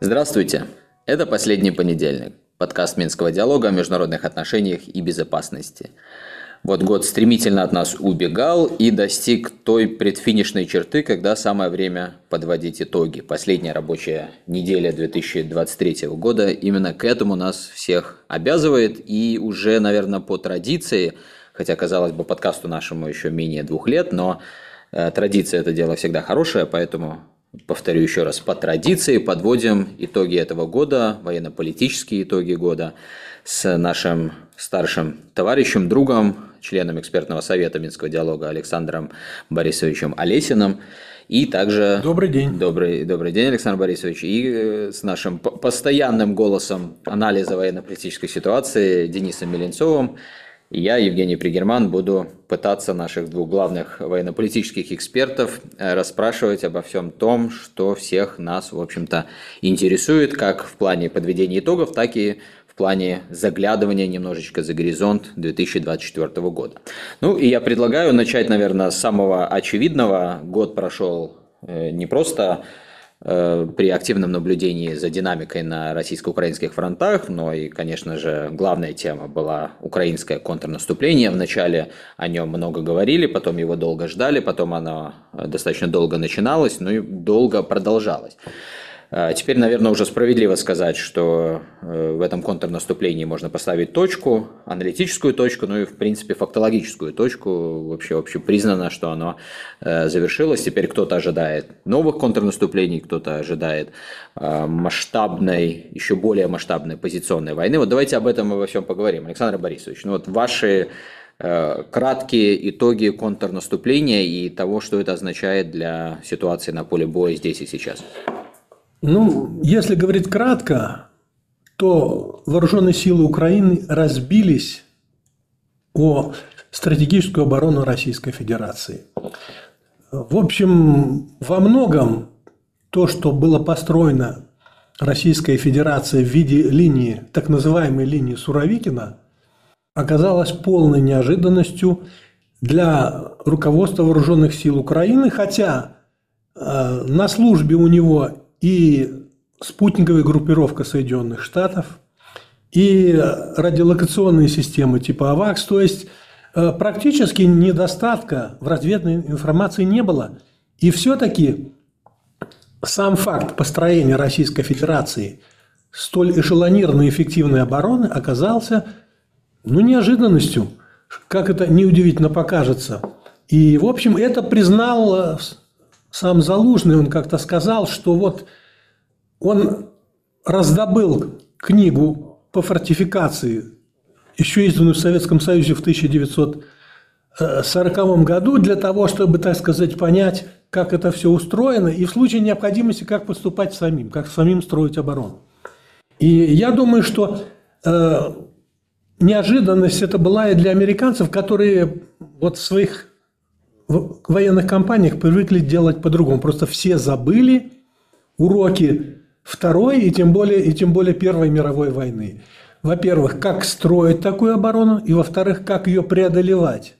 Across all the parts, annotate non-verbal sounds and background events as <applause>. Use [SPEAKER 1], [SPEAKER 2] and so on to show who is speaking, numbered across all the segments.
[SPEAKER 1] Здравствуйте! Это «Последний понедельник» – подкаст Минского диалога о международных отношениях и безопасности. Вот год стремительно от нас убегал и достиг той предфинишной черты, когда самое время подводить итоги. Последняя рабочая неделя 2023 года именно к этому нас всех обязывает. И уже, наверное, по традиции, хотя, казалось бы, подкасту нашему еще менее двух лет, но э, традиция – это дело всегда хорошее, поэтому повторю еще раз, по традиции подводим итоги этого года, военно-политические итоги года с нашим старшим товарищем, другом, членом экспертного совета Минского диалога Александром Борисовичем Олесиным. И также...
[SPEAKER 2] Добрый день.
[SPEAKER 1] Добрый, добрый день, Александр Борисович. И э, с нашим постоянным голосом анализа военно-политической ситуации Денисом Меленцовым. Я, Евгений Пригерман, буду пытаться наших двух главных военно-политических экспертов э, расспрашивать обо всем том, что всех нас, в общем-то, интересует, как в плане подведения итогов, так и в плане заглядывания немножечко за горизонт 2024 года. Ну и я предлагаю начать, наверное, с самого очевидного. Год прошел э, не просто при активном наблюдении за динамикой на российско-украинских фронтах, но и, конечно же, главная тема была украинское контрнаступление. Вначале о нем много говорили, потом его долго ждали, потом оно достаточно долго начиналось, но и долго продолжалось. А, теперь, наверное, уже справедливо сказать, что э, в этом контрнаступлении можно поставить точку, аналитическую точку, ну и, в принципе, фактологическую точку. Вообще, вообще признано, что оно э, завершилось. Теперь кто-то ожидает новых контрнаступлений, кто-то ожидает а, масштабной, еще более масштабной позиционной войны. Вот давайте об этом и во всем поговорим. Александр Борисович, ну вот ваши э, краткие итоги контрнаступления и того, что это означает для ситуации на поле боя здесь и сейчас.
[SPEAKER 2] Ну, если говорить кратко, то вооруженные силы Украины разбились о стратегическую оборону Российской Федерации. В общем, во многом то, что было построено Российской Федерацией в виде линии, так называемой линии Суровикина, оказалось полной неожиданностью для руководства вооруженных сил Украины, хотя э, на службе у него и спутниковая группировка Соединенных Штатов, и радиолокационные системы типа АВАКС. То есть э, практически недостатка в разведной информации не было. И все-таки сам факт построения Российской Федерации столь эшелонированной эффективной обороны оказался ну, неожиданностью, как это неудивительно покажется. И, в общем, это признал э, сам Залужный, он как-то сказал, что вот он раздобыл книгу по фортификации, еще изданную в Советском Союзе в 1940 году, для того, чтобы, так сказать, понять, как это все устроено, и в случае необходимости, как поступать самим, как самим строить оборону. И я думаю, что э, неожиданность это была и для американцев, которые вот в своих в военных компаниях привыкли делать по-другому. Просто все забыли уроки Второй и тем более, и тем более Первой мировой войны. Во-первых, как строить такую оборону, и во-вторых, как ее преодолевать.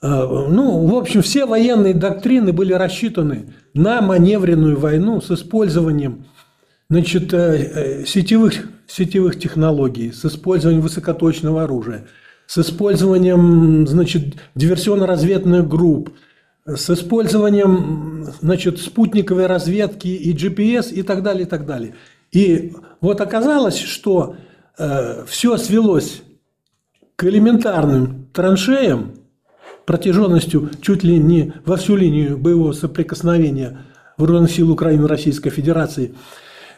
[SPEAKER 2] А, ну, в общем, все военные доктрины были рассчитаны на маневренную войну с использованием значит, э, э, сетевых, сетевых технологий, с использованием высокоточного оружия, с использованием значит, диверсионно-разведных групп, с использованием значит, спутниковой разведки и GPS и так далее, и так далее. И вот оказалось, что э, все свелось к элементарным траншеям протяженностью чуть ли не во всю линию боевого соприкосновения вооруженных сил Украины и Российской Федерации.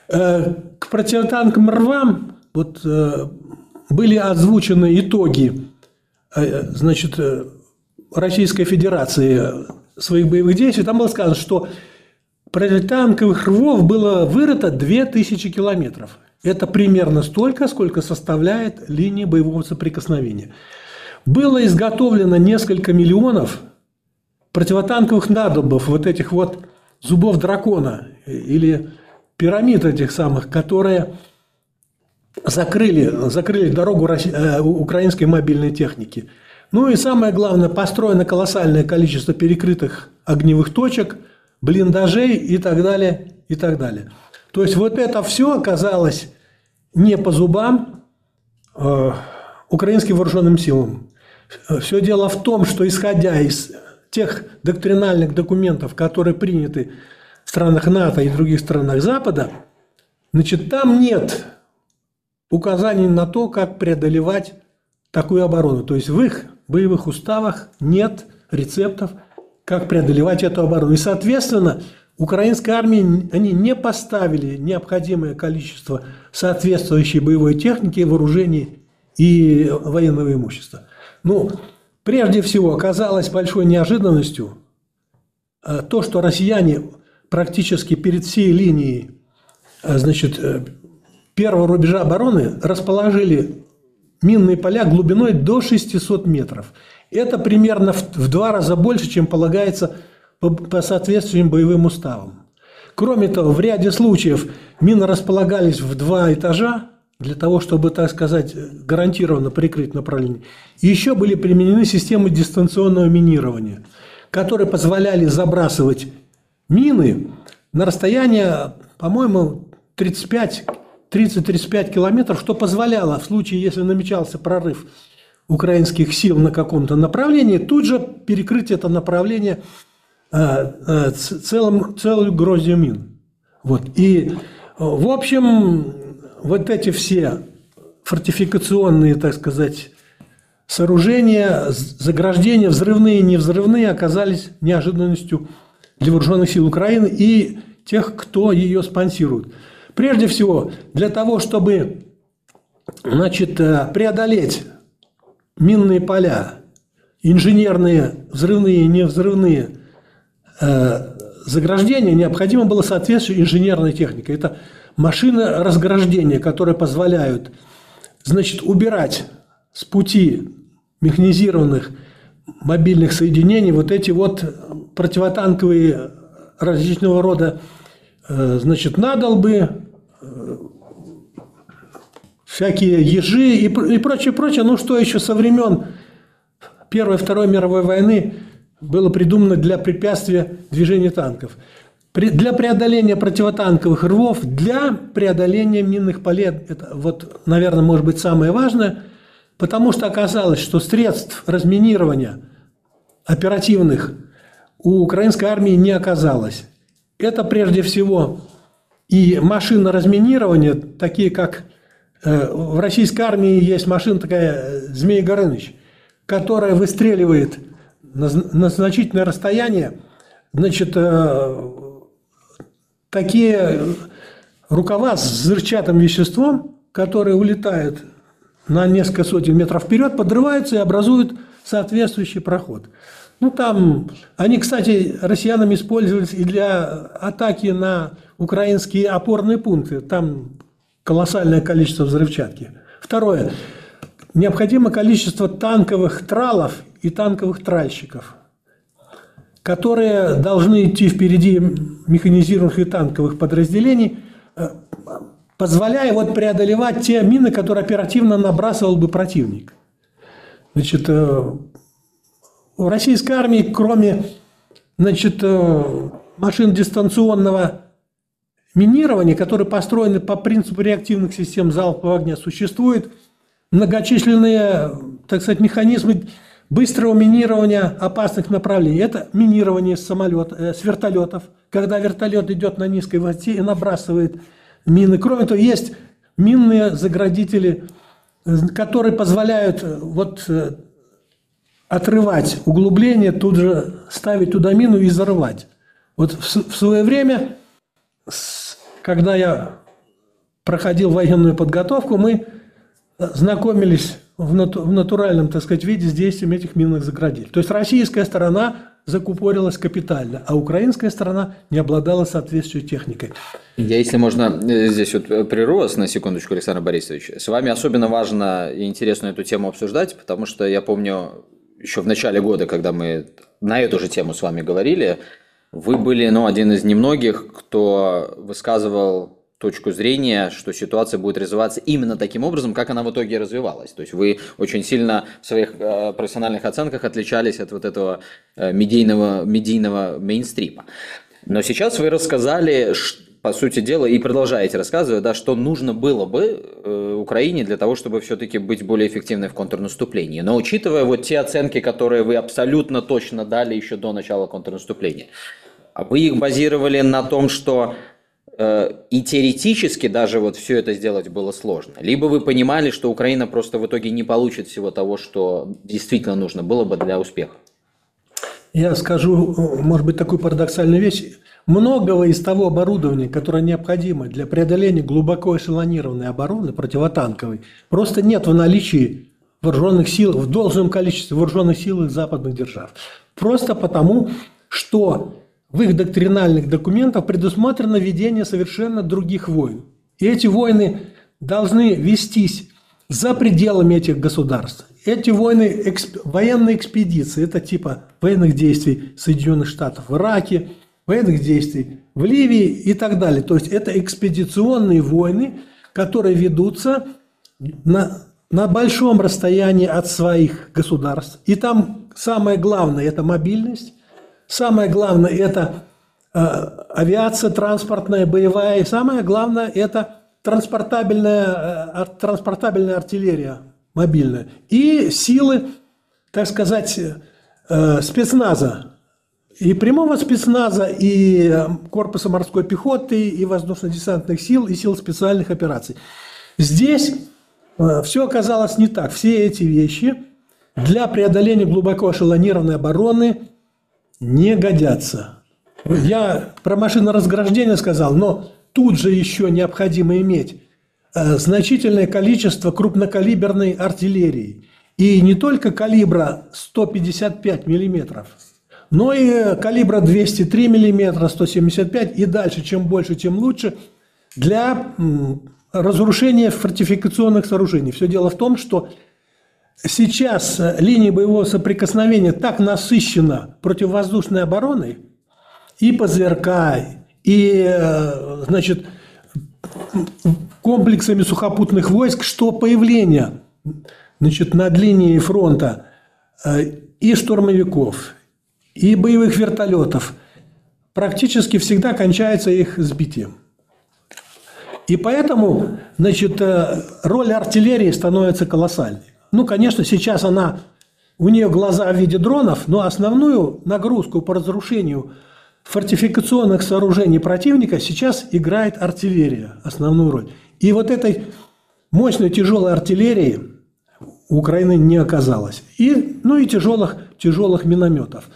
[SPEAKER 2] Э, к противотанкам рвам вот, э, были озвучены итоги э, значит, э, Российской Федерации своих боевых действий, там было сказано, что противотанковых рвов было вырыто 2000 километров. Это примерно столько, сколько составляет линия боевого соприкосновения. Было изготовлено несколько миллионов противотанковых надолбов, вот этих вот зубов дракона или пирамид этих самых, которые закрыли, закрыли дорогу э, украинской мобильной техники – Ну и самое главное, построено колоссальное количество перекрытых огневых точек, блиндажей и так далее, и так далее. То есть вот это все оказалось не по зубам э, украинским вооруженным силам. Все дело в том, что исходя из тех доктринальных документов, которые приняты в странах НАТО и других странах Запада, значит, там нет указаний на то, как преодолевать такую оборону. То есть в их боевых уставах нет рецептов, как преодолевать эту оборону. И, соответственно, украинской армии они не поставили необходимое количество соответствующей боевой техники, вооружений и военного имущества. Ну, прежде всего, оказалось большой неожиданностью э, то, что россияне практически перед всей линией э, значит, э, первого рубежа обороны расположили минные поля глубиной до 600 метров. Это примерно в два раза больше, чем полагается по, по соответствующим боевым уставам. Кроме того, в ряде случаев мины располагались в два этажа, для того, чтобы, так сказать, гарантированно прикрыть направление. И еще были применены системы дистанционного минирования, которые позволяли забрасывать мины на расстояние, по-моему, 35 30-35 километров, что позволяло в случае, если намечался прорыв украинских сил на каком-то направлении, тут же перекрыть это направление э, э, целым, целую гроздью мин. Вот. И, в общем, вот эти все фортификационные, так сказать, сооружения, заграждения, взрывные и невзрывные, оказались неожиданностью для вооруженных сил Украины и тех, кто ее спонсирует. Прежде всего, для того, чтобы значит, э, преодолеть минные поля, инженерные, взрывные и невзрывные э, заграждения, необходимо было соответствующая инженерная техника. Это машины разграждения, которые позволяют значит, убирать с пути механизированных мобильных соединений вот эти вот противотанковые различного рода э, значит, надолбы, всякие ежи и, и прочее, прочее. Ну, что еще со времен Первой Второй мировой войны было придумано для препятствия движения танков. Для преодоления противотанковых рвов, для преодоления минных полей, это вот, наверное, может быть самое важное, потому что оказалось, что средств разминирования оперативных у украинской армии не оказалось. Это прежде всего и машины разминирования, такие как э, в российской армии есть машина такая э, «Змей Горыныч», которая выстреливает на, на значительное расстояние, значит, э, такие рукава с взрывчатым веществом, которые улетают на несколько сотен метров вперед, подрываются и образуют соответствующий проход. Ну, там, они, кстати, россиянами использовались и для атаки на украинские опорные пункты. Там колоссальное количество взрывчатки. Второе. Необходимо количество танковых тралов и танковых тральщиков, которые должны идти впереди механизированных и танковых подразделений, э, позволяя вот преодолевать те мины, которые оперативно набрасывал бы противник. Значит, э, у российской армии, кроме значит, э, машин дистанционного минирования, которые построены по принципу реактивных систем залпового огня, существуют многочисленные, так сказать, механизмы быстрого минирования опасных направлений. Это минирование с, самолет, э, с вертолетов, когда вертолет идет на низкой высоте и набрасывает мины. Кроме того, есть минные заградители, э, которые позволяют вот отрывать углубление, тут же ставить туда мину и взорвать. Вот в, свое время, когда я проходил военную подготовку, мы знакомились в, нату, в натуральном, так сказать, виде с действием этих минных заградителей. То есть российская сторона закупорилась капитально, а украинская сторона не обладала соответствующей техникой.
[SPEAKER 1] Я, если можно, э, здесь вот прерву вас на секундочку, Александр Борисович. С вами особенно важно и интересно эту тему обсуждать, потому что я помню, еще в начале года, когда мы на эту же тему с вами говорили, вы были ну, один из немногих, кто высказывал точку зрения, что ситуация будет развиваться именно таким образом, как она в итоге развивалась. То есть вы очень сильно в своих э, профессиональных оценках отличались от вот этого э, медийного, медийного мейнстрима. Но сейчас вы рассказали, по сути дела, и продолжаете рассказывать, да, что нужно было бы э, Украине для того, чтобы все-таки быть более эффективной в контрнаступлении. Но учитывая вот те оценки, которые вы абсолютно точно дали еще до начала контрнаступления, а вы их базировали на том, что Э, и теоретически даже вот все это сделать было сложно. Либо вы понимали, что Украина просто в итоге не получит всего того, что действительно нужно было бы для успеха.
[SPEAKER 2] Я скажу, может быть, такую парадоксальную вещь. Многого из того оборудования, которое необходимо для преодоления глубоко эшелонированной обороны противотанковой, просто нет в наличии вооруженных сил, в должном количестве вооруженных сил западных держав. Просто потому, что в их доктринальных документах предусмотрено ведение совершенно других войн. И эти войны должны вестись за пределами этих государств. Эти войны, эксп, военные экспедиции, это типа военных действий Соединенных Штатов в Ираке, военных действий в Ливии и так далее. То есть это экспедиционные войны, которые ведутся на, на большом расстоянии от своих государств. И там самое главное – это мобильность, Самое главное – это э, авиация транспортная, боевая. И самое главное – это транспортабельная, э, транспортабельная артиллерия мобильная. И силы, так сказать, э, спецназа. И прямого спецназа, и корпуса морской пехоты, и воздушно-десантных сил, и сил специальных операций. Здесь все оказалось не так. Все эти вещи для преодоления глубоко эшелонированной обороны не годятся. Я про машиноразграждение сказал, но тут же еще необходимо иметь э, значительное количество крупнокалиберной артиллерии. И не только калибра 155 миллиметров, но и калибра 203 миллиметра, 175 и дальше. Чем больше, тем лучше для разрушения фортификационных сооружений. Все дело в том, что сейчас линия боевого соприкосновения так насыщена противовоздушной обороной и ПЗРК, и, э, значит, комплексами сухопутных войск, что появление значит, над линией фронта э, и штурмовиков, и боевых вертолетов практически всегда кончается их сбитием. И поэтому значит, роль артиллерии становится колоссальной. Ну, конечно, сейчас она, у нее глаза в виде дронов, но основную нагрузку по разрушению фортификационных сооружений противника сейчас играет артиллерия, основную роль. И вот этой мощной тяжелой артиллерии Украины не оказалось. И, ну и тяжелых, тяжелых минометов.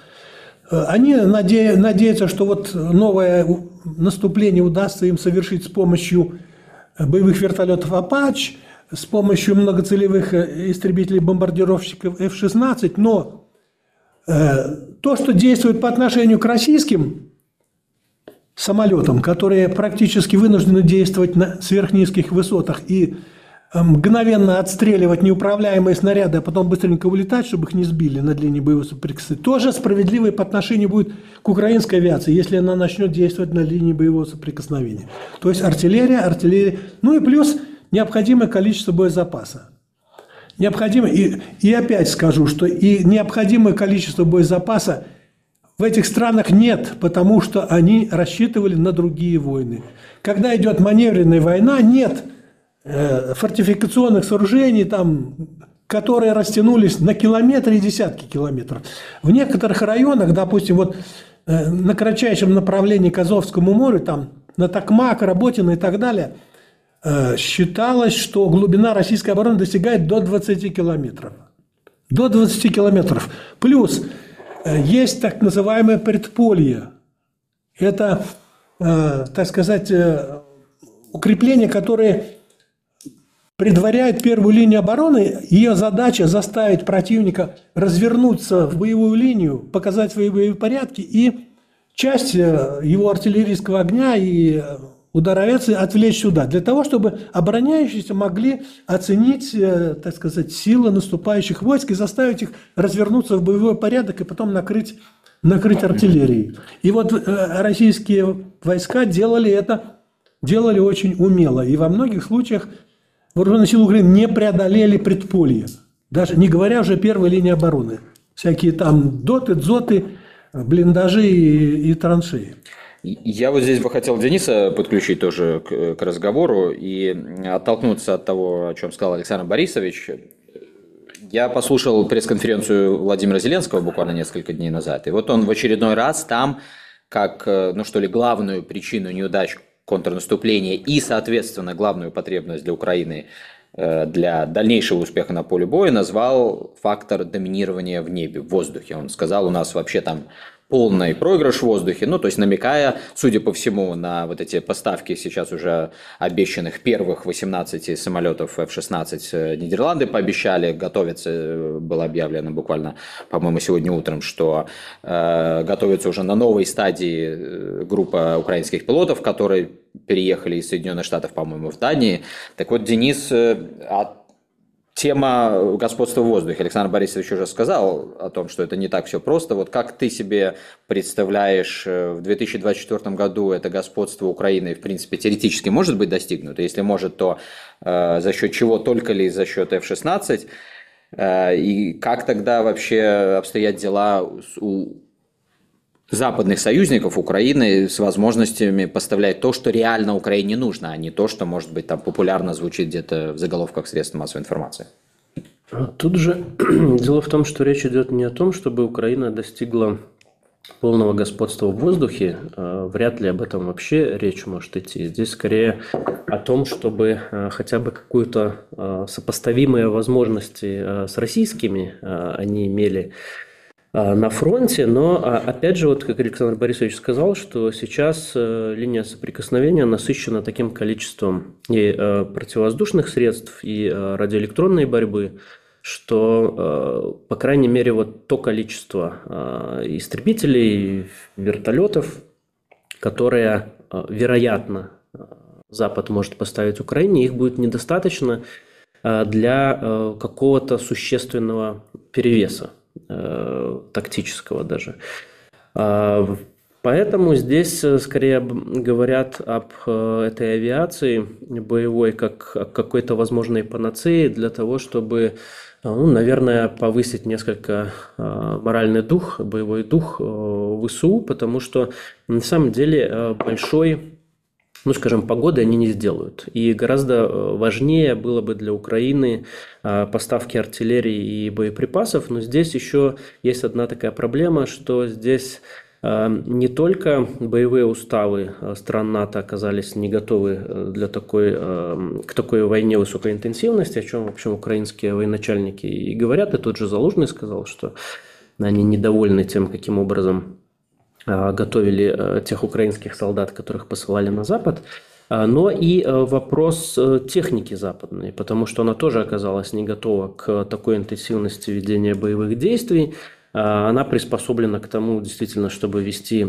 [SPEAKER 2] Они наде, надеются, что вот новое наступление удастся им совершить с помощью боевых вертолетов «Апач», с помощью многоцелевых э, истребителей-бомбардировщиков F-16, но э, то, что действует по отношению к российским самолетам, которые практически вынуждены действовать на сверхнизких высотах и э, мгновенно отстреливать неуправляемые снаряды, а потом быстренько улетать, чтобы их не сбили на длине боевого соприкосновения, тоже справедливо по отношению будет к украинской авиации, если она начнет действовать на линии боевого соприкосновения. То есть артиллерия, артиллерия, ну и плюс – необходимое количество боезапаса. Необходимо, и, и опять скажу, что и необходимое количество боезапаса в этих странах нет, потому что они рассчитывали на другие войны. Когда идет маневренная война, нет э, фортификационных сооружений, там, которые растянулись на километры и десятки километров. В некоторых районах, допустим, вот э, на кратчайшем направлении к Азовскому морю, там, на Токмак, Работино и так далее – Э, считалось, что глубина российской обороны достигает до 20 километров. До 20 километров. Плюс э, есть так называемое предполье. Это, э, так сказать, укрепление, которое предваряет первую линию обороны. Ее задача заставить противника развернуться в боевую линию, показать свои боевые порядки и часть его артиллерийского огня и удар авиации отвлечь сюда, для того, чтобы обороняющиеся могли оценить, э, так сказать, силы наступающих войск и заставить их развернуться в боевой порядок и потом накрыть, накрыть артиллерией. И вот э, российские войска делали это делали очень умело. И во многих случаях вооруженные силы Украины не преодолели предполье. Даже не говоря уже первой линии обороны. Всякие там доты, дзоты, блиндажи и, и траншеи.
[SPEAKER 1] Я вот здесь бы хотел Дениса подключить тоже к, к разговору и оттолкнуться от того, о чем сказал Александр Борисович. Я послушал пресс-конференцию Владимира Зеленского буквально несколько дней назад, и вот он в очередной раз там, как, ну что ли, главную причину неудач контрнаступления и, соответственно, главную потребность для Украины э, для дальнейшего успеха на поле боя назвал фактор доминирования в небе, в воздухе. Он сказал, у нас вообще там полный проигрыш в воздухе, ну, то есть намекая, судя по всему, на вот эти поставки сейчас уже обещанных первых 18 самолетов F-16 э, Нидерланды пообещали, готовиться, э, было объявлено буквально, по-моему, сегодня утром, что э, готовится уже на новой стадии э, группа украинских пилотов, которые переехали из Соединенных Штатов, по-моему, в Дании. Так вот, Денис, от Тема господства в воздухе. Александр Борисович уже сказал о том, что это не так все просто. Вот как ты себе представляешь, э, в 2024 году это господство Украины, в принципе, теоретически может быть достигнуто? Если может, то э, за счет чего только ли за счет F-16? Э, и как тогда вообще обстоят дела у западных союзников Украины с возможностями поставлять то, что реально Украине нужно, а не то, что, может быть, там популярно звучит где-то в заголовках средств массовой информации.
[SPEAKER 3] Тут же <clears throat> дело в том, что речь идет не о том, чтобы Украина достигла полного господства в воздухе, а вряд ли об этом вообще речь может идти. Здесь скорее о том, чтобы а, хотя бы какую-то а, сопоставимые возможности с российскими они имели а, на фронте, но а, опять же, вот как Александр Борисович сказал, что сейчас э, линия соприкосновения насыщена таким количеством и э, противовоздушных средств, и э, радиоэлектронной борьбы, что, по крайней мере, вот то количество истребителей, вертолетов, которые, вероятно, Запад может поставить Украине, их будет недостаточно для какого-то существенного перевеса тактического даже. А, поэтому здесь э, скорее говорят об э, этой авиации боевой как какой-то возможной панацеи для того, чтобы, э, ну, наверное, повысить несколько моральный дух, боевой дух ВСУ, потому что на самом деле большой ну, скажем, погоды они не сделают. И гораздо э, важнее было бы для Украины э, поставки артиллерии и боеприпасов. Но здесь еще есть одна такая проблема, что здесь э, не только боевые уставы стран НАТО оказались не готовы для такой, к такой войне высокой интенсивности, о чем, в общем, украинские военачальники и говорят. И тот же Залужный сказал, что они недовольны тем, каким образом готовили э, тех украинских солдат, которых посылали на Запад, э, но и вопрос техники западной, потому что она тоже оказалась не готова к такой интенсивности ведения боевых действий. Она приспособлена к тому, действительно, чтобы вести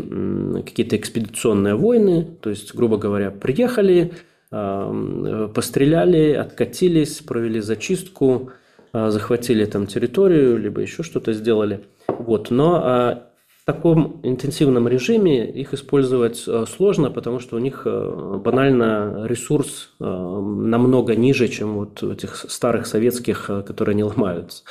[SPEAKER 3] какие-то экспедиционные войны, то есть, грубо говоря, приехали, постреляли, откатились, провели зачистку, захватили там территорию, либо еще что-то сделали. Вот. Но в таком интенсивном режиме их использовать э, сложно, потому что у них э, банально ресурс э, намного ниже, чем вот этих старых советских, которые не ломаются.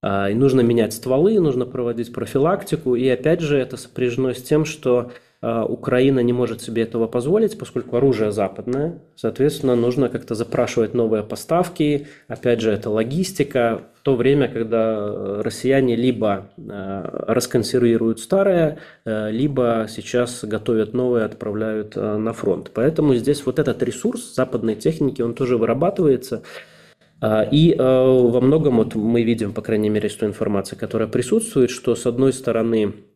[SPEAKER 3] А, и нужно менять стволы, нужно проводить профилактику. И опять же это сопряжено с тем, что Украина не может себе этого позволить, поскольку оружие западное. Соответственно, нужно как-то запрашивать новые поставки. Опять же, это логистика. В то время, когда э, россияне либо э, расконсервируют старое, э, либо сейчас готовят новое, отправляют на фронт. Поэтому здесь вот этот ресурс западной техники, он тоже вырабатывается. А, и во многом вот мы видим, по крайней мере, из той информации, которая присутствует, что с одной стороны а,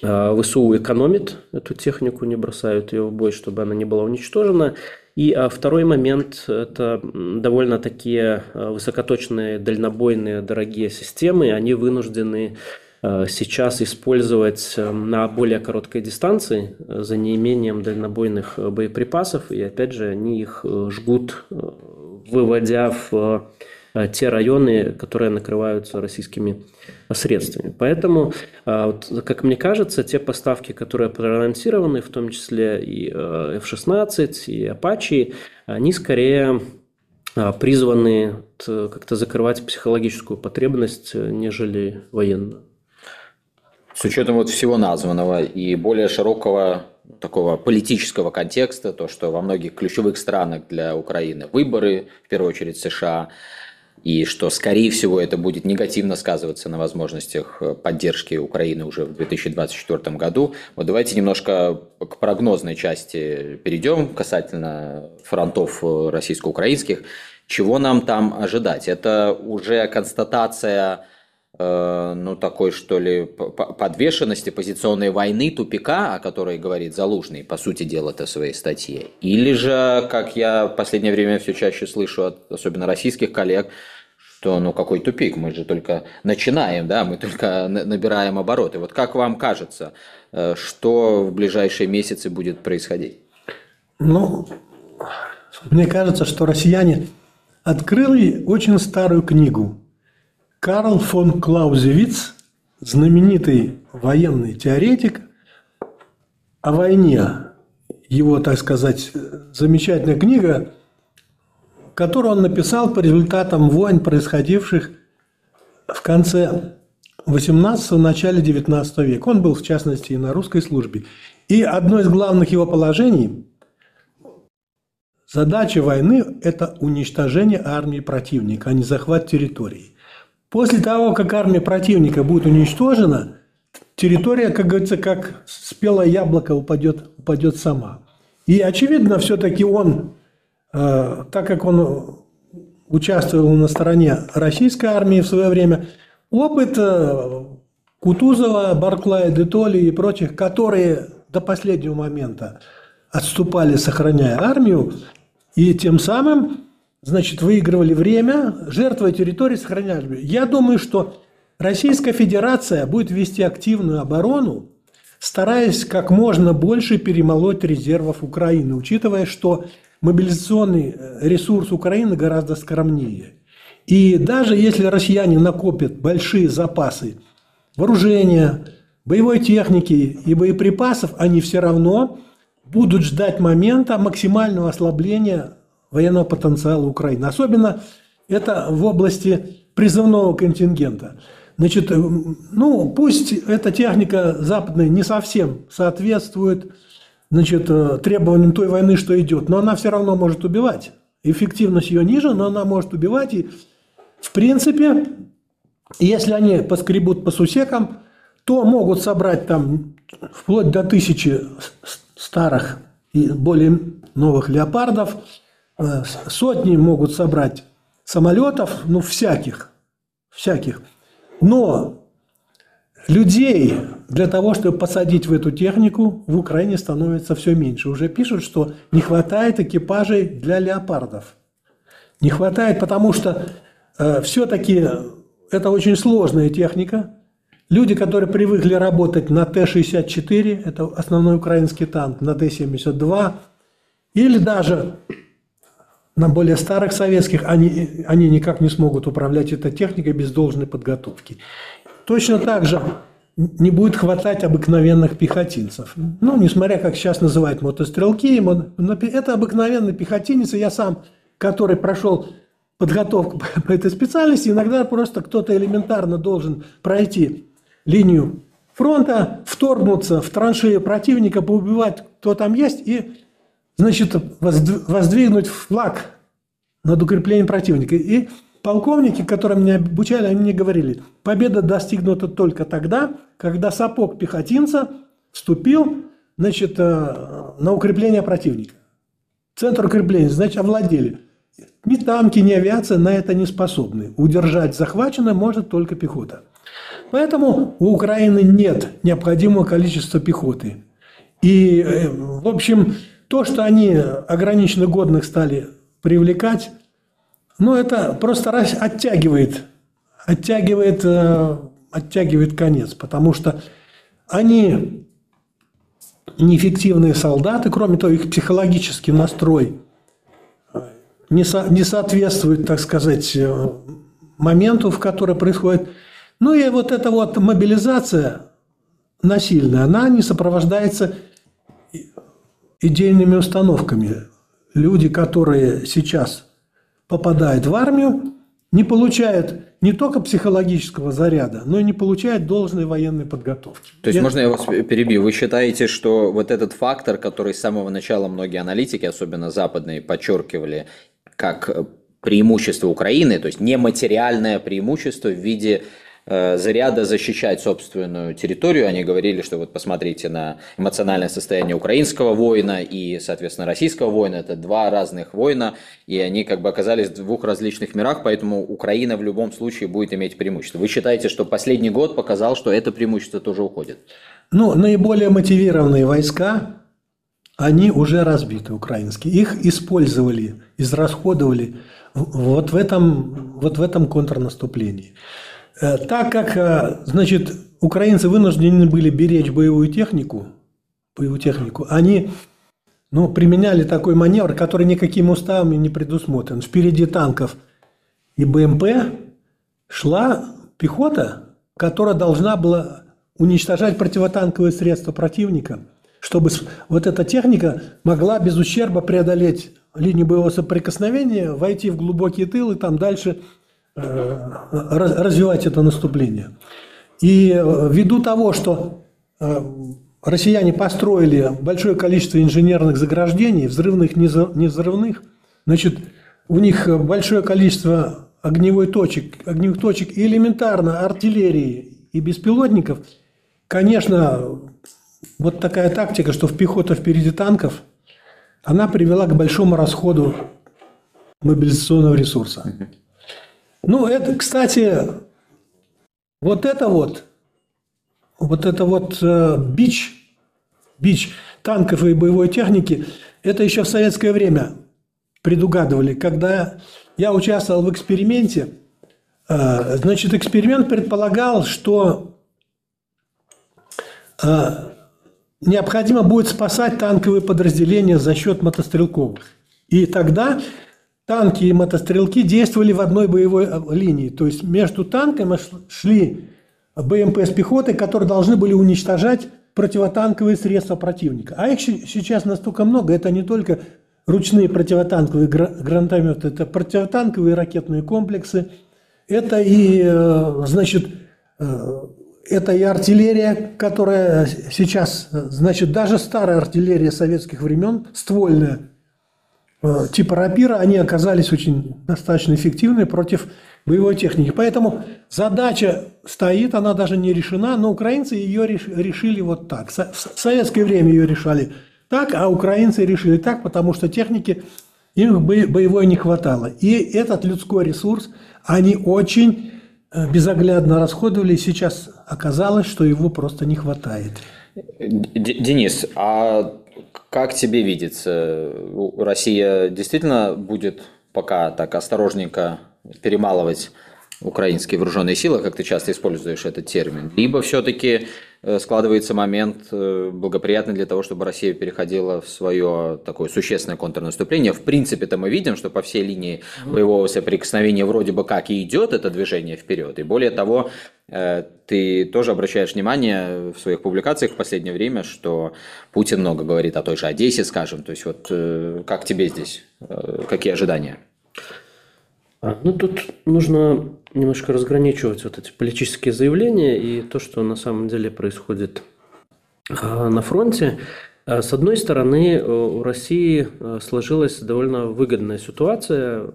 [SPEAKER 3] ВСУ экономит эту технику, не бросают ее в бой, чтобы она не была уничтожена. И а, второй момент – это довольно такие а, высокоточные, дальнобойные, дорогие системы. Они вынуждены сейчас использовать на более короткой дистанции за неимением дальнобойных боеприпасов. И опять же, они их жгут, выводя в те районы, которые накрываются российскими средствами. Поэтому, вот, как мне кажется, те поставки, которые проанонсированы, в том числе и F-16, и Apache, они скорее призваны как-то закрывать психологическую потребность, нежели военную.
[SPEAKER 1] С учетом вот всего названного и более широкого такого политического контекста, то, что во многих ключевых странах для Украины выборы, в первую очередь США, и что, скорее всего, это будет негативно сказываться на возможностях поддержки Украины уже в 2024 году. Вот давайте немножко к прогнозной части перейдем касательно фронтов российско-украинских. Чего нам там ожидать? Это уже констатация Э, ну, такой, что ли, подвешенности позиционной войны, тупика, о которой говорит Залужный, по сути дела, это в своей статье. Или же, как я в последнее время все чаще слышу от особенно российских коллег, что ну какой тупик, мы же только начинаем, да, мы только набираем обороты. Вот как вам кажется, э, что в ближайшие месяцы будет происходить?
[SPEAKER 2] Ну, мне кажется, что россияне открыли очень старую книгу Карл фон Клаузевиц, знаменитый военный теоретик, о войне, его, так сказать, замечательная книга, которую он написал по результатам войн, происходивших в конце 18 начале 19 века. Он был, в частности, и на русской службе. И одно из главных его положений – задача войны – это уничтожение армии противника, а не захват территории. После того, как армия противника будет уничтожена, территория, как говорится, как спелое яблоко упадет, упадет сама. И очевидно, все-таки он, э, так как он участвовал на стороне российской армии в свое время, опыт э, Кутузова, Барклая, Детоли и прочих, которые до последнего момента отступали, сохраняя армию, и тем самым значит, выигрывали время, жертвуя территории, сохраняли. Я думаю, что Российская Федерация будет вести активную оборону, стараясь как можно больше перемолоть резервов Украины, учитывая, что мобилизационный э, ресурс Украины гораздо скромнее. И даже если россияне накопят большие запасы вооружения, боевой техники и боеприпасов, они все равно будут ждать момента максимального ослабления военного потенциала Украины. Особенно это в области призывного контингента. Значит, ну, пусть эта техника западная не совсем соответствует значит, требованиям той войны, что идет, но она все равно может убивать. Эффективность ее ниже, но она может убивать. И, в принципе, если они поскребут по сусекам, то могут собрать там вплоть до тысячи старых и более новых леопардов – Э, сотни могут собрать самолетов, ну, всяких, всяких. Но людей для того, чтобы посадить в эту технику, в Украине становится все меньше. Уже пишут, что не хватает экипажей для леопардов. Не хватает, потому что э, все-таки это очень сложная техника. Люди, которые привыкли работать на Т-64, это основной украинский танк, на Т-72, или даже на более старых советских они, они никак не смогут управлять этой техникой без должной подготовки. Точно так же не будет хватать обыкновенных пехотинцев. Ну, несмотря, как сейчас называют мотострелки, это обыкновенный пехотинец, я сам, который прошел подготовку <laughs> по этой специальности, иногда просто кто-то элементарно должен пройти линию фронта, вторгнуться в траншею противника, поубивать, кто там есть, и значит, воздвигнуть флаг над укреплением противника. И полковники, которые меня обучали, они мне говорили, победа достигнута только тогда, когда сапог пехотинца вступил значит, э, на укрепление противника. Центр укрепления, значит, овладели. Ни танки, ни авиация на это не способны. Удержать захваченное может только пехота. Поэтому у Украины нет необходимого количества пехоты. И, э, в общем, то, что они ограниченно годных стали привлекать, ну, это просто оттягивает, оттягивает, э, оттягивает конец, потому что они неэффективные солдаты, кроме того, их психологический настрой не, со, не соответствует, так сказать, э, моменту, в который происходит. Ну и вот эта вот мобилизация насильная, она не сопровождается идейными установками. Люди, которые сейчас попадают в армию, не получают не только психологического заряда, но и не получают должной военной подготовки.
[SPEAKER 1] То есть, я... можно я вас перебью? Вы считаете, что вот этот фактор, который с самого начала многие аналитики, особенно западные, подчеркивали как преимущество Украины, то есть нематериальное преимущество в виде Э, заряда защищать собственную территорию. Они говорили, что вот посмотрите на эмоциональное состояние украинского воина и, соответственно, российского воина. Это два разных воина, и они как бы оказались в двух различных мирах, поэтому Украина в любом случае будет иметь преимущество. Вы считаете, что последний год показал, что это преимущество тоже уходит?
[SPEAKER 2] Ну, наиболее мотивированные войска, они уже разбиты, украинские. Их использовали, израсходовали вот в этом, вот в этом контрнаступлении. Э, так как, э, значит, украинцы вынуждены были беречь боевую технику, боевую технику, они ну, применяли такой маневр, который никакими уставами не предусмотрен. Впереди танков и БМП шла пехота, которая должна была уничтожать противотанковые средства противника, чтобы вот эта техника могла без ущерба преодолеть линию боевого соприкосновения, войти в глубокий тыл и там дальше развивать это наступление. И э, ввиду того, что э, россияне построили большое количество инженерных заграждений, взрывных, не взрывных, значит, у них большое количество огневой точек, огневых точек и элементарно артиллерии и беспилотников, конечно, вот такая тактика, что в пехота впереди танков, она привела к большому расходу мобилизационного ресурса. Ну, это, кстати, вот это вот, вот это вот э, бич, бич танков и боевой техники, это еще в советское время предугадывали. Когда я участвовал в эксперименте, э, значит, эксперимент предполагал, что э, необходимо будет спасать танковые подразделения за счет мотострелковых. И тогда танки и мотострелки действовали в одной боевой э, линии. То есть между танками шли БМП с пехотой, которые должны были уничтожать противотанковые средства противника. А их сейчас настолько много, это не только ручные противотанковые гранатометы, это противотанковые ракетные комплексы, это и, э, значит, э, это и артиллерия, которая сейчас, значит, даже старая артиллерия советских времен, ствольная, типа рапира, они оказались очень достаточно эффективны против боевой техники. Поэтому задача стоит, она даже не решена, но украинцы ее решили вот так. В советское время ее решали так, а украинцы решили так, потому что техники им боевой не хватало. И этот людской ресурс они очень э, безоглядно расходовали, и сейчас оказалось, что его просто не хватает.
[SPEAKER 1] Денис, а как тебе видится, Россия действительно будет пока так осторожненько перемалывать украинские вооруженные силы, как ты часто используешь этот термин, либо все-таки э, складывается момент э, благоприятный для того, чтобы Россия переходила в свое такое существенное контрнаступление. В принципе-то мы видим, что по всей линии боевого соприкосновения вроде бы как и идет это движение вперед. И более того, э, ты тоже обращаешь внимание в своих публикациях в последнее время, что Путин много говорит о той же Одессе, скажем. То есть вот как тебе здесь, какие ожидания?
[SPEAKER 3] А, ну, тут нужно немножко разграничивать вот эти политические заявления и то, что на самом деле происходит а, на фронте. А, с одной стороны, э, у России э, сложилась довольно выгодная ситуация.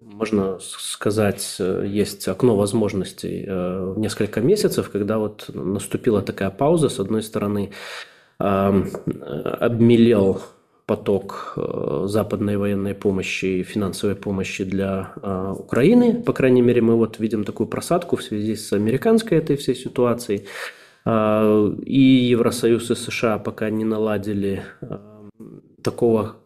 [SPEAKER 3] Можно сказать, э, есть окно возможностей в несколько месяцев, когда вот наступила такая пауза. С одной стороны, обмелел поток э, западной военной помощи и финансовой помощи для э, Украины. По крайней мере, мы вот видим такую просадку в связи с американской этой всей ситуацией. Э, и Евросоюз и США пока не наладили такого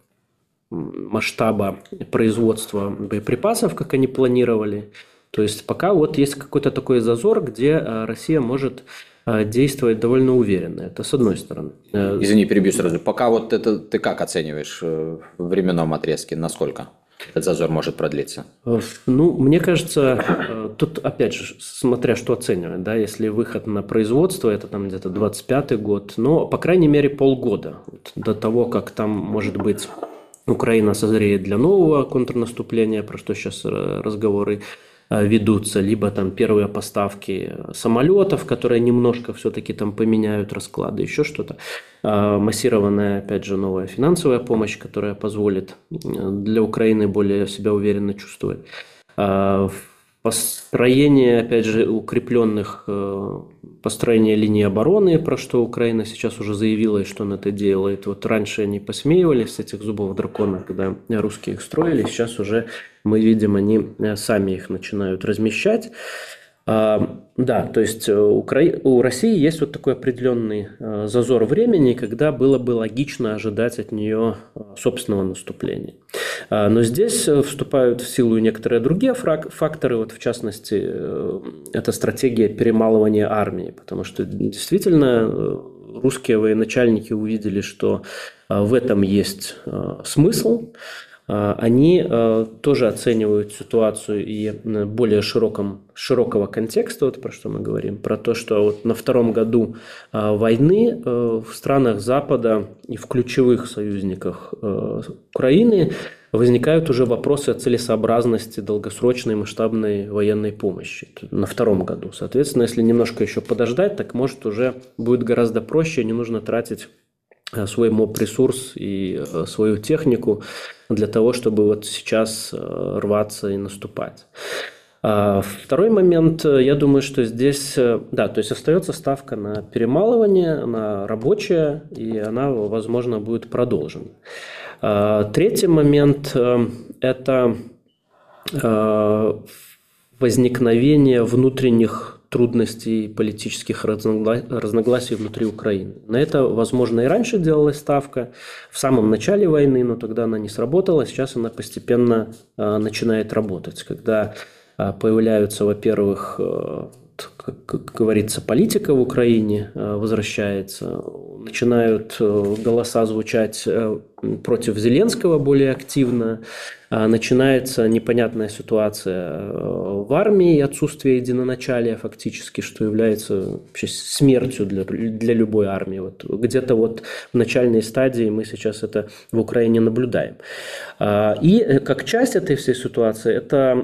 [SPEAKER 3] масштаба производства боеприпасов, как они планировали. То есть пока вот есть какой-то такой зазор, где Россия может действовать довольно уверенно. Это с одной стороны.
[SPEAKER 1] Э, Извини, перебью сразу. Пока вот это ты как оцениваешь э, в временном отрезке? Насколько? этот зазор может продлиться?
[SPEAKER 3] Ну, мне кажется, тут, опять же, смотря что оценивать, да, если выход на производство, это там где-то 25-й год, но, по крайней мере, полгода вот, до того, как там, может быть, Украина созреет для нового контрнаступления, про что сейчас разговоры Э, ведутся, либо там первые поставки самолетов, которые немножко все-таки там поменяют расклады, еще что-то. Э, массированная, опять же, новая финансовая помощь, которая позволит э, для Украины более себя уверенно чувствовать построение, опять же, укрепленных э, построение линии обороны, про что Украина сейчас уже заявила, и что она это делает. Вот раньше они посмеивались с этих зубов дракона, когда русские их строили, сейчас уже мы видим, они э, сами их начинают размещать. А, да, то есть э, у, у России есть вот такой определенный э, зазор времени, когда было бы логично ожидать от нее э, собственного наступления. А, но здесь вступают в силу некоторые другие факторы, вот в частности, это стратегия перемалывания армии, потому что действительно русские военачальники увидели, что в этом есть смысл, они а, тоже оценивают ситуацию и более широком, широкого контекста, вот про что мы говорим, про то, что вот на втором году а, войны в странах Запада и в ключевых союзниках Украины возникают уже вопросы о целесообразности долгосрочной масштабной военной помощи на втором году. Соответственно, если немножко еще подождать, так может уже будет гораздо проще, не нужно тратить Э, свой моб-ресурс и э, свою технику для того, чтобы вот сейчас э, рваться и наступать. А второй момент, я думаю, что здесь, да, то есть остается ставка на перемалывание, на рабочее, и она, возможно, будет продолжена. А третий момент – это возникновение внутренних трудностей политических разногласий внутри Украины. На это, возможно, и раньше делалась ставка, в самом начале войны, но тогда она не сработала, сейчас она постепенно а, начинает работать, когда а, появляются, во-первых, а, как говорится, политика в Украине возвращается, начинают голоса звучать против Зеленского более активно, а, начинается непонятная ситуация э, в армии, отсутствие единоначалия фактически, что является вообще смертью для, для любой армии. Вот где-то вот в начальной стадии мы сейчас это в Украине наблюдаем. А, и э, как часть этой всей ситуации это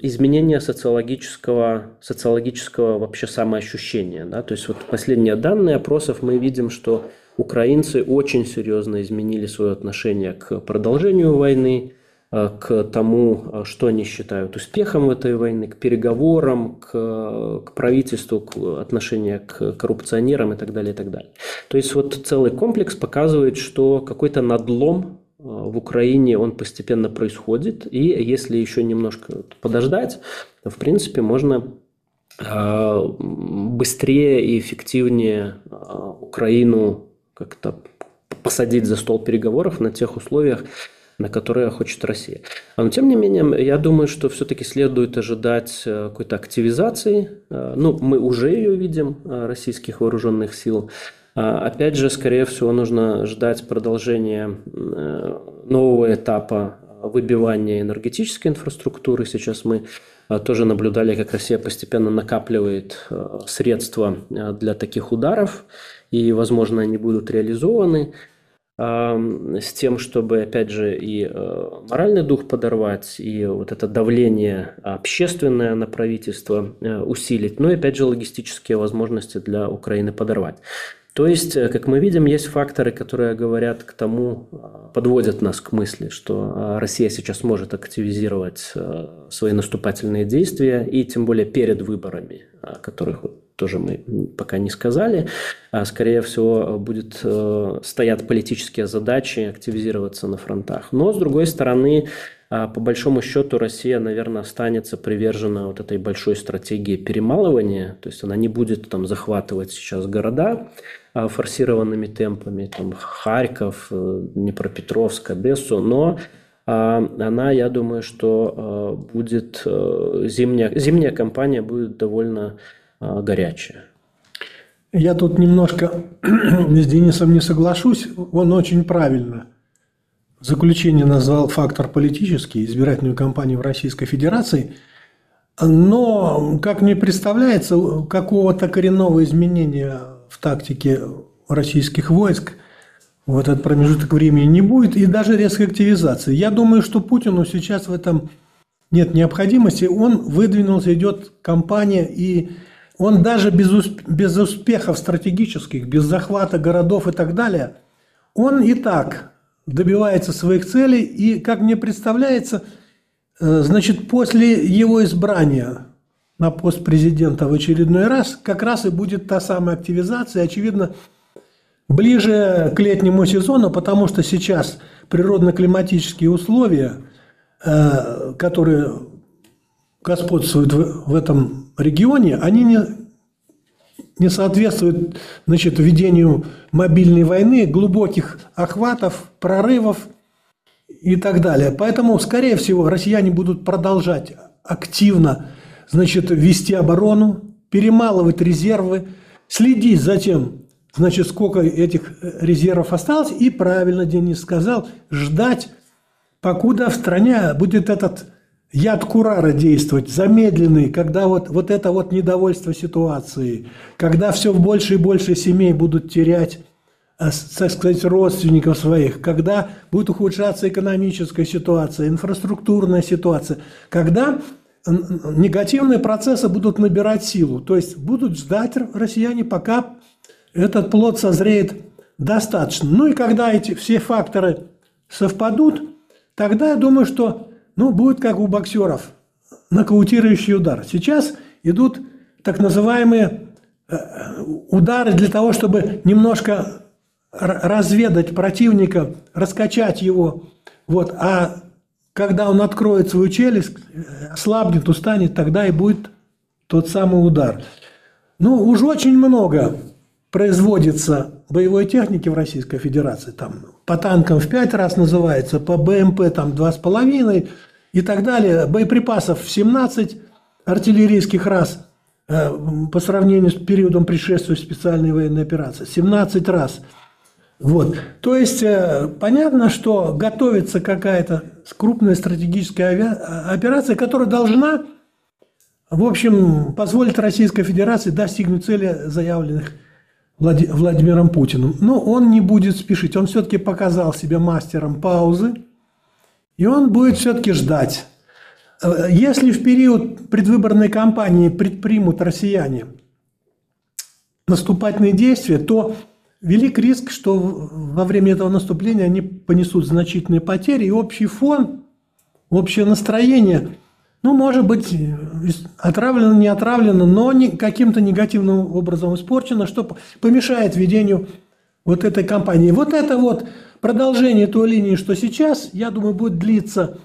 [SPEAKER 3] изменение социологического, социологического вообще самоощущения. Да? То есть вот последние данные опросов мы видим, что украинцы очень серьезно изменили свое отношение к продолжению войны, к тому, э, что они считают успехом этой войны, к переговорам, к, к правительству, к отношению к коррупционерам и так далее, и так далее. То есть вот целый комплекс показывает, что какой-то надлом э, в Украине он постепенно происходит, и если еще немножко подождать, в принципе можно быстрее и эффективнее Украину как-то посадить за стол переговоров на тех условиях, на которые хочет Россия. Но тем не менее, я думаю, что все-таки следует ожидать э, какой-то активизации. Э, ну, мы уже ее видим, э, российских вооруженных сил. Опять же, скорее всего, нужно ждать продолжения нового этапа выбивания энергетической инфраструктуры. Сейчас мы тоже наблюдали, как Россия постепенно накапливает средства для таких ударов, и, возможно, они будут реализованы с тем, чтобы, опять же, и э, моральный дух подорвать, и вот это давление общественное на правительство э, усилить, но и, опять же, логистические возможности для Украины подорвать. То есть, э, как мы видим, есть факторы, которые говорят к тому, подводят нас к мысли, что Россия сейчас может активизировать свои наступательные действия, и тем более перед выборами, которых тоже мы пока не сказали. А, скорее всего, будет э, стоят политические задачи активизироваться на фронтах. Но, с другой стороны, а, по большому счету Россия, наверное, останется привержена вот этой большой стратегии перемалывания, то есть она не будет там захватывать сейчас города а, форсированными темпами, там Харьков, э, Днепропетровск, Одессу, но она, я думаю, что э, будет зимняя, зимняя кампания будет довольно а, горячая.
[SPEAKER 2] Я тут немножко <clears throat> с Денисом не соглашусь. Он очень правильно заключение назвал фактор политический, избирательную кампанию в Российской Федерации. Но, как мне представляется, какого-то коренного изменения в тактике российских войск в этот промежуток времени не будет, и даже резкой активизации. Я думаю, что Путину сейчас в этом нет необходимости. Он выдвинулся, идет кампания, и он даже без, усп- без успехов стратегических, без захвата городов и так далее, он и так добивается своих целей, и, как мне представляется, э, значит, после его избрания на пост президента в очередной раз, как раз и будет та самая активизация, очевидно, ближе к летнему сезону, потому что сейчас природно-климатические условия, э, которые господствуют в, в этом регионе, они не, не соответствуют значит, ведению мобильной войны, глубоких охватов, прорывов и так далее. Поэтому, скорее всего, россияне будут продолжать активно значит, вести оборону, перемалывать резервы, следить за тем, значит, сколько этих резервов осталось, и правильно Денис сказал, ждать, покуда в стране будет этот яд Курара действовать, замедленный, когда вот, вот это вот недовольство ситуацией, когда все больше и больше семей будут терять э, так сказать, родственников своих, когда будет ухудшаться экономическая ситуация, инфраструктурная ситуация, когда негативные процессы будут набирать силу. То есть будут ждать россияне, пока этот плод созреет достаточно. Ну и когда эти все факторы совпадут, тогда я думаю, что ну, будет как у боксеров, нокаутирующий удар. Сейчас идут так называемые э, удары для того, чтобы немножко разведать противника, раскачать его. Вот. А когда он откроет свою челюсть, ослабнет, устанет, тогда и будет тот самый удар. Ну, уже очень много производится боевой техники в Российской Федерации. Там по танкам в пять раз называется, по БМП там два с половиной и так далее. Боеприпасов в 17 артиллерийских раз э, по сравнению с периодом предшествующей специальной военной операции. 17 раз – вот. То есть э, понятно, что готовится какая-то крупная стратегическая операция, которая должна, в общем, позволить Российской Федерации достигнуть цели, заявленных Владимиром Путиным. Но он не будет спешить. Он все-таки показал себя мастером паузы, и он будет все-таки ждать. Э, если в период предвыборной кампании предпримут россияне наступательные действия, то велик риск, что во время этого наступления они понесут значительные потери, и общий фон, общее настроение, ну, может быть, отравлено, не отравлено, но не, каким-то негативным образом испорчено, что помешает ведению вот этой кампании. Вот это вот продолжение той линии, что сейчас, я думаю, будет длиться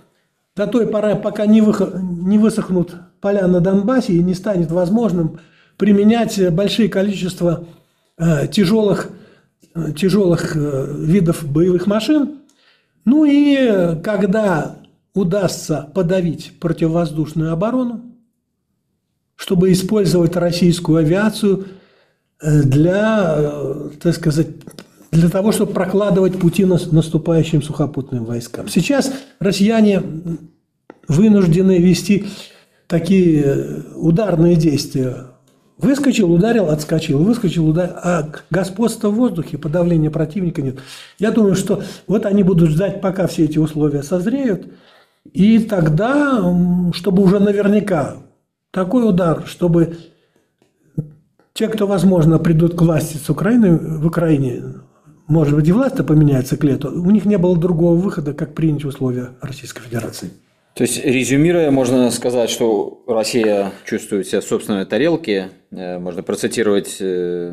[SPEAKER 2] до той поры, пока не, вых... не высохнут поля на Донбассе и не станет возможным применять большие количество э, тяжелых тяжелых э, видов боевых машин. Ну и когда удастся подавить противовоздушную оборону, чтобы использовать российскую авиацию э, для, э, так сказать, для того, чтобы прокладывать пути наступающим сухопутным войскам. Сейчас россияне вынуждены вести такие ударные действия Выскочил, ударил, отскочил, выскочил, ударил. А господства в воздухе, подавления противника нет. Я думаю, что вот они будут ждать, пока все эти условия созреют. И тогда, чтобы уже наверняка такой удар, чтобы те, кто, возможно, придут к власти с Украины, в Украине, может быть, и власть поменяется к лету, у них не было другого выхода, как принять условия Российской Федерации.
[SPEAKER 1] То есть, резюмируя, можно сказать, что Россия чувствует себя в собственной тарелке. Э, можно процитировать э,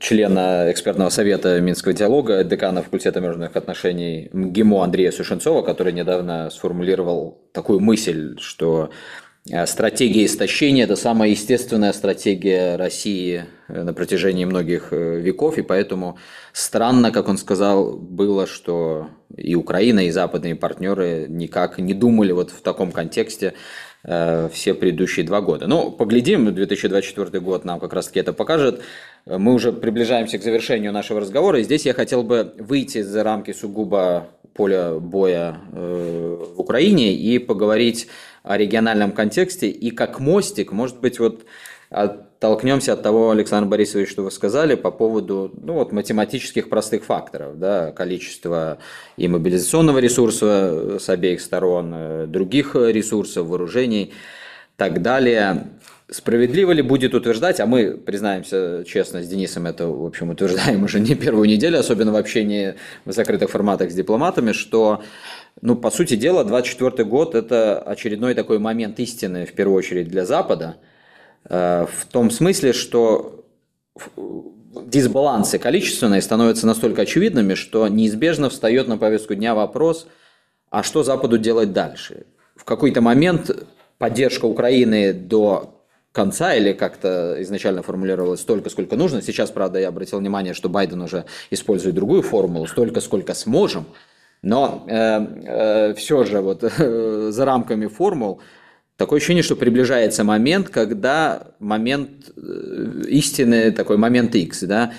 [SPEAKER 1] члена экспертного совета Минского диалога, декана факультета международных отношений МГИМО Андрея Сушенцова, который недавно сформулировал такую мысль, что э, стратегия истощения – это самая естественная стратегия России на протяжении многих веков, и поэтому странно, как он сказал, было, что и Украина, и западные партнеры никак не думали вот в таком контексте э, все предыдущие два года. Но поглядим, 2024 год нам как раз-таки это покажет. Мы уже приближаемся к завершению нашего разговора, и здесь я хотел бы выйти за рамки сугубо поля боя э, в Украине и поговорить о региональном контексте и как мостик, может быть, вот оттолкнемся от того, Александр Борисович, что вы сказали по поводу ну, вот, математических простых факторов, да, количества и мобилизационного ресурса с обеих сторон, э, других ресурсов, вооружений, так далее. Справедливо ли будет утверждать, а мы, признаемся честно, с Денисом это, в общем, утверждаем уже не первую неделю, особенно в общении в закрытых форматах с дипломатами, что, ну, по сути дела, 24 год – это очередной такой момент истины, в первую очередь, для Запада, э, в том смысле, что дисбалансы количественные становятся настолько очевидными, что неизбежно встает на повестку дня вопрос, а что Западу делать дальше? В какой-то момент поддержка Украины до конца или как-то изначально формулировалось столько, сколько нужно. Сейчас, правда, я обратил внимание, что Байден уже использует другую формулу, столько, сколько сможем. Но э, э, все же вот <laughs> э, за рамками формул такое ощущение, что приближается момент, когда момент э, истины, такой момент X, да,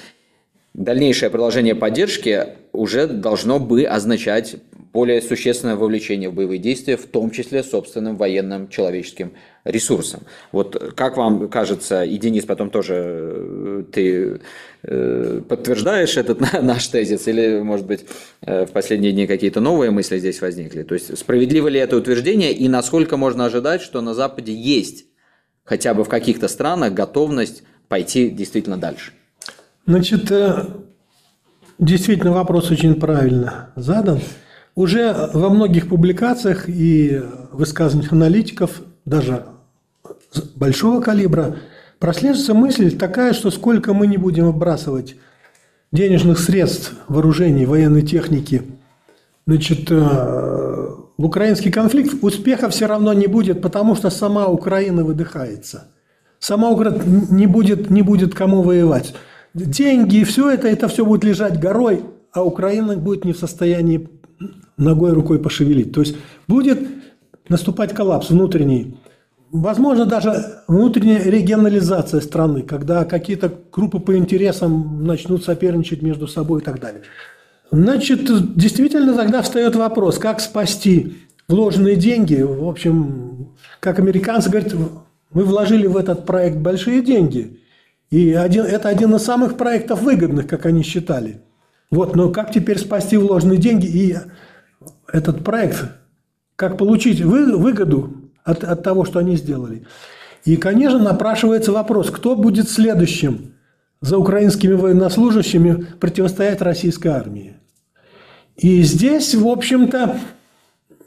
[SPEAKER 1] дальнейшее продолжение поддержки уже должно бы означать более существенное вовлечение в боевые действия, в том числе собственным военным человеческим ресурсом. Вот как вам кажется, и Денис потом тоже э, ты э, подтверждаешь этот <laughs> наш тезис, или, может быть, э, в последние дни какие-то новые мысли здесь возникли? То есть справедливо ли это утверждение, и насколько можно ожидать, что на Западе есть хотя бы в каких-то странах готовность пойти действительно дальше?
[SPEAKER 2] Значит, действительно вопрос очень правильно задан. Уже во многих публикациях и высказываниях аналитиков, даже большого калибра, прослеживается мысль такая, что сколько мы не будем выбрасывать денежных средств, вооружений, военной техники, значит, э, в украинский конфликт успеха все равно не будет, потому что сама Украина выдыхается. Сама Украина не будет, не будет кому воевать. Деньги и все это, это все будет лежать горой, а Украина будет не в состоянии ногой, рукой пошевелить. То есть будет наступать коллапс внутренний. Возможно, даже внутренняя регионализация страны, когда какие-то группы по интересам начнут соперничать между собой и так далее. Значит, действительно тогда встает вопрос, как спасти вложенные деньги. В общем, как американцы говорят, мы вложили в этот проект большие деньги. И один, это один из самых проектов выгодных, как они считали. Вот, но как теперь спасти вложенные деньги и этот проект, как получить выгоду от, от того, что они сделали. И, конечно, напрашивается вопрос, кто будет следующим за украинскими военнослужащими противостоять российской армии. И здесь, в общем-то,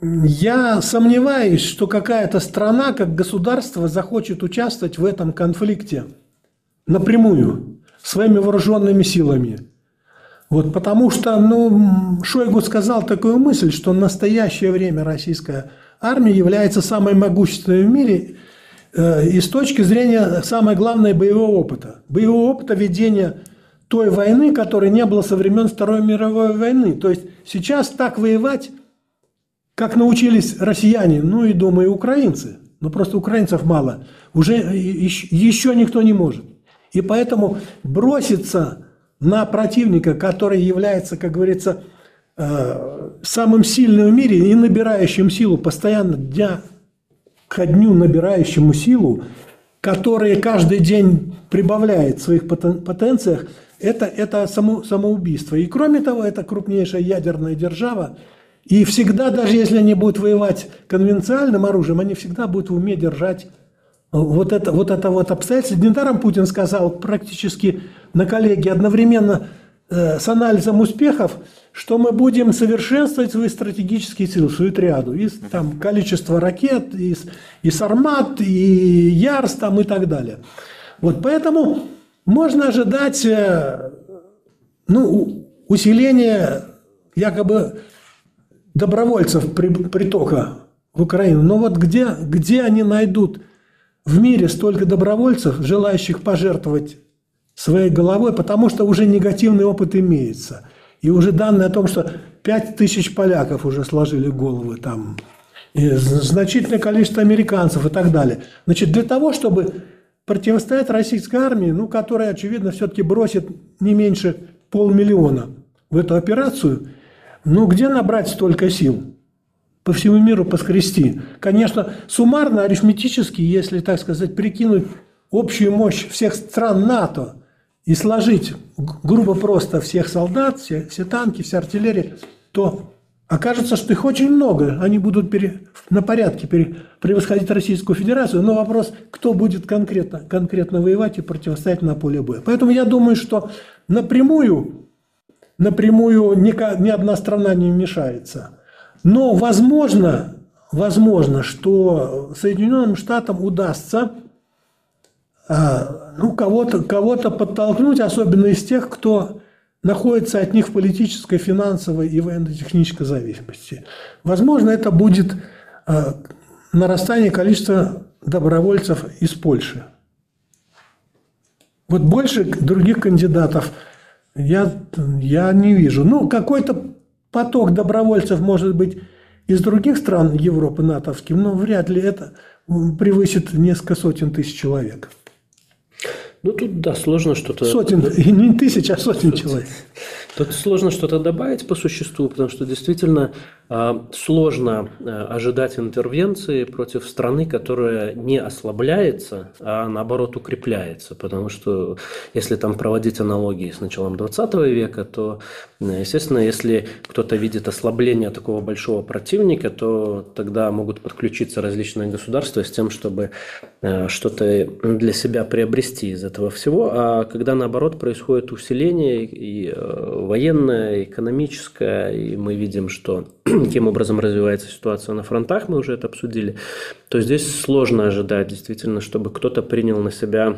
[SPEAKER 2] я сомневаюсь, что какая-то страна, как государство, захочет участвовать в этом конфликте напрямую, своими вооруженными силами. Вот потому что, ну, Шойгу сказал такую мысль, что настоящее время российская армия является самой могущественной в мире э, и с точки зрения, самое главное, боевого опыта. Боевого опыта ведения той войны, которой не было со времен Второй мировой войны. То есть сейчас так воевать, как научились россияне, ну и, думаю, украинцы. Но просто украинцев мало. Уже еще никто не может. И поэтому броситься на противника, который является, как говорится, самым сильным в мире и набирающим силу, постоянно дня ко дню набирающему силу, который каждый день прибавляет в своих потенциях, это, это само, самоубийство. И кроме того, это крупнейшая ядерная держава, и всегда, даже если они будут воевать конвенциальным оружием, они всегда будут в уме держать вот это вот, это вот обстоятельство. Недаром Путин сказал практически на коллегии одновременно э, с анализом успехов, что мы будем совершенствовать свои стратегические силы, свою триаду. И там количество ракет, и, и Сармат, и Ярс там, и так далее. Вот поэтому можно ожидать э, ну, усиления якобы добровольцев притока в Украину. Но вот где, где они найдут в мире столько добровольцев, желающих пожертвовать своей головой, потому что уже негативный опыт имеется. И уже данные о том, что 5 тысяч поляков уже сложили головы там, и значительное количество американцев и так далее. Значит, для того, чтобы противостоять российской армии, ну, которая, очевидно, все-таки бросит не меньше полмиллиона в эту операцию, Ну, где набрать столько сил? По всему миру поскрести. Конечно, суммарно, арифметически, если, так сказать, прикинуть общую мощь всех стран НАТО и сложить грубо просто всех солдат, все, все танки, вся артиллерия, то окажется, что их очень много. Они будут пере, на порядке пере, превосходить Российскую Федерацию. Но вопрос, кто будет конкретно, конкретно воевать и противостоять на поле боя. Поэтому я думаю, что напрямую, напрямую ни, ни одна страна не вмешается. Но возможно, возможно, что Соединенным Штатам удастся ну, кого-то кого подтолкнуть, особенно из тех, кто находится от них в политической, финансовой и военно-технической зависимости. Возможно, это будет а, нарастание количества добровольцев из Польши. Вот больше других кандидатов я, я не вижу. Ну, какой-то поток добровольцев может быть из других стран Европы натовским, но вряд ли это превысит несколько сотен тысяч человек.
[SPEAKER 3] Ну, тут, да, сложно что-то...
[SPEAKER 2] Сотен, не тысяч, а сотен человек.
[SPEAKER 3] Тут сложно что-то добавить по существу, потому что действительно а, сложно а, ожидать интервенции против страны, которая не ослабляется, а наоборот укрепляется. Потому что если там проводить аналогии с началом 20 века, то, естественно, если кто-то видит ослабление такого большого противника, то тогда могут подключиться различные государства с тем, чтобы а, что-то для себя приобрести из этого всего. А когда наоборот происходит усиление и военное, экономическое, и мы видим, что <clears throat> каким образом развивается ситуация на фронтах, мы уже это обсудили, то здесь сложно ожидать действительно, чтобы кто-то принял на себя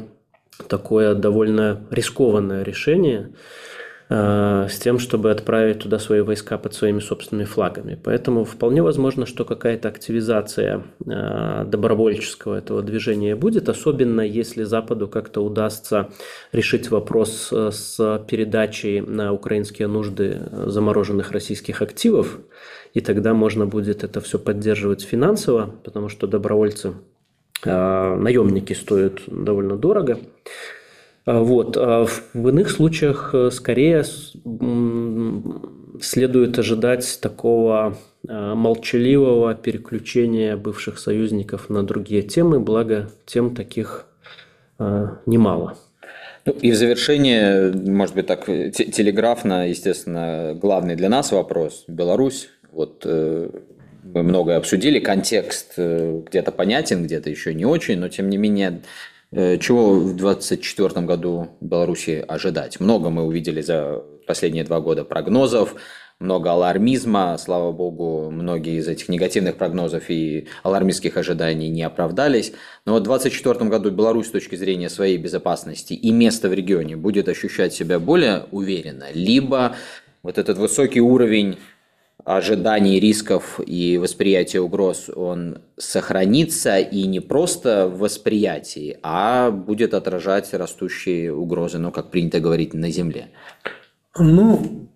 [SPEAKER 3] такое довольно рискованное решение – Э, с тем, чтобы отправить туда свои войска под своими собственными флагами. Поэтому вполне возможно, что какая-то активизация э, добровольческого этого движения будет, особенно если Западу как-то удастся решить вопрос э, с передачей на украинские нужды замороженных российских активов, и тогда можно будет это все поддерживать финансово, потому что добровольцы, наемники стоят довольно дорого. А, вот. А в иных случаях э, скорее следует ожидать такого а, молчаливого переключения бывших союзников на другие темы, благо тем таких немало.
[SPEAKER 1] Ну, и в завершение, может быть, так телеграфно, естественно, главный для нас вопрос – Беларусь. Вот э, мы многое обсудили, контекст э, где-то понятен, где-то еще не очень, но тем не менее чего в 2024 году Беларуси ожидать? Много мы увидели за последние два года прогнозов, много алармизма. Слава богу, многие из этих негативных прогнозов и алармистских ожиданий не оправдались. Но вот в 2024 году Беларусь с точки зрения своей безопасности и места в регионе будет ощущать себя более уверенно, либо вот этот высокий уровень ожиданий рисков и восприятия угроз, он сохранится и не просто в восприятии, а будет отражать растущие угрозы, ну, как принято говорить, на Земле?
[SPEAKER 2] Ну,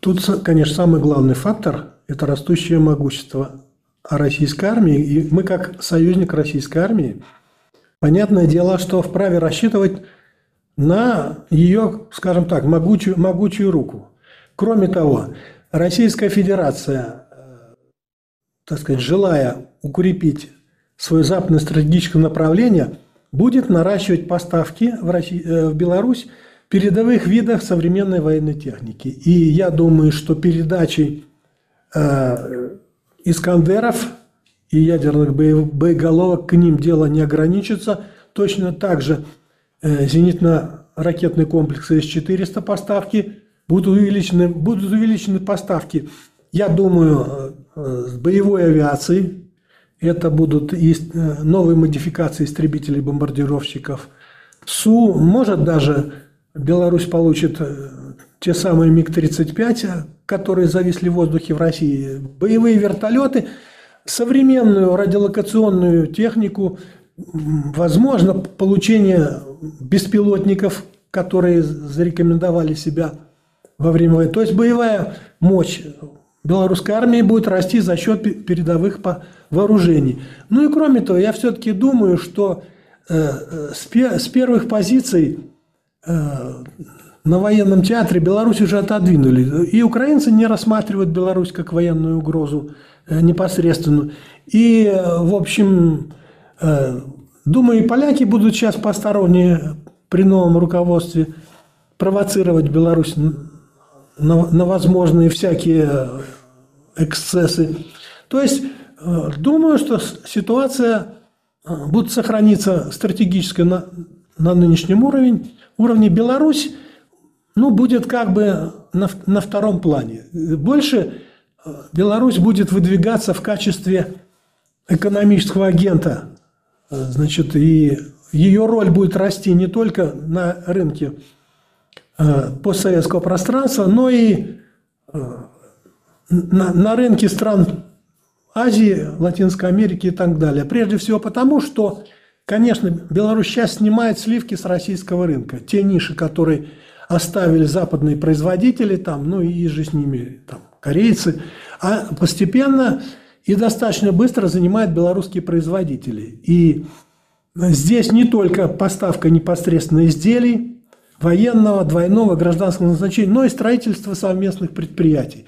[SPEAKER 2] тут, конечно, самый главный фактор – это растущее могущество российской армии. И мы, как союзник российской армии, понятное дело, что вправе рассчитывать на ее, скажем так, могучую, могучую руку. Кроме того, Российская Федерация, э, так сказать, желая укрепить свое западное стратегическое направление, будет наращивать поставки в, России, э, в Беларусь передовых видов современной военной техники. И я думаю, что передачей э, Искандеров и ядерных боеголовок к ним дело не ограничится. Точно так же э, зенитно-ракетные комплексы С-400 поставки будут увеличены, будут увеличены поставки, я думаю, э, с боевой авиацией. Это будут э, новые модификации истребителей бомбардировщиков. СУ, может даже Беларусь получит э, те самые МиГ-35, которые зависли в воздухе в России, боевые вертолеты, современную радиолокационную технику, возможно, получение беспилотников, которые зарекомендовали себя – во время войны. То есть боевая мощь белорусской армии будет расти за счет передовых вооружений. Ну и кроме того, я все-таки думаю, что э, э, с первых позиций э, на военном театре Беларусь уже отодвинули. И украинцы не рассматривают Беларусь как военную угрозу непосредственную. И, в общем, думаю, и поляки будут сейчас посторонние при новом руководстве провоцировать Беларусь на, на возможные всякие эксцессы. То есть, думаю, что ситуация будет сохраниться стратегически на, на нынешнем уровне. Уровне Беларусь ну, будет как бы на, на втором плане. Больше э, Беларусь будет выдвигаться в качестве экономического агента. Э, значит, и ее роль будет расти не только на рынке э, постсоветского пространства, но и на, на рынке стран Азии, Латинской Америки и так далее. Прежде всего потому, что, конечно, Беларусь сейчас снимает сливки с российского рынка. Те ниши, которые оставили западные производители, там, ну и же с ними там, корейцы, а постепенно и достаточно быстро занимают белорусские производители. И здесь не только поставка непосредственно изделий военного, двойного, гражданского назначения, но и строительство совместных предприятий.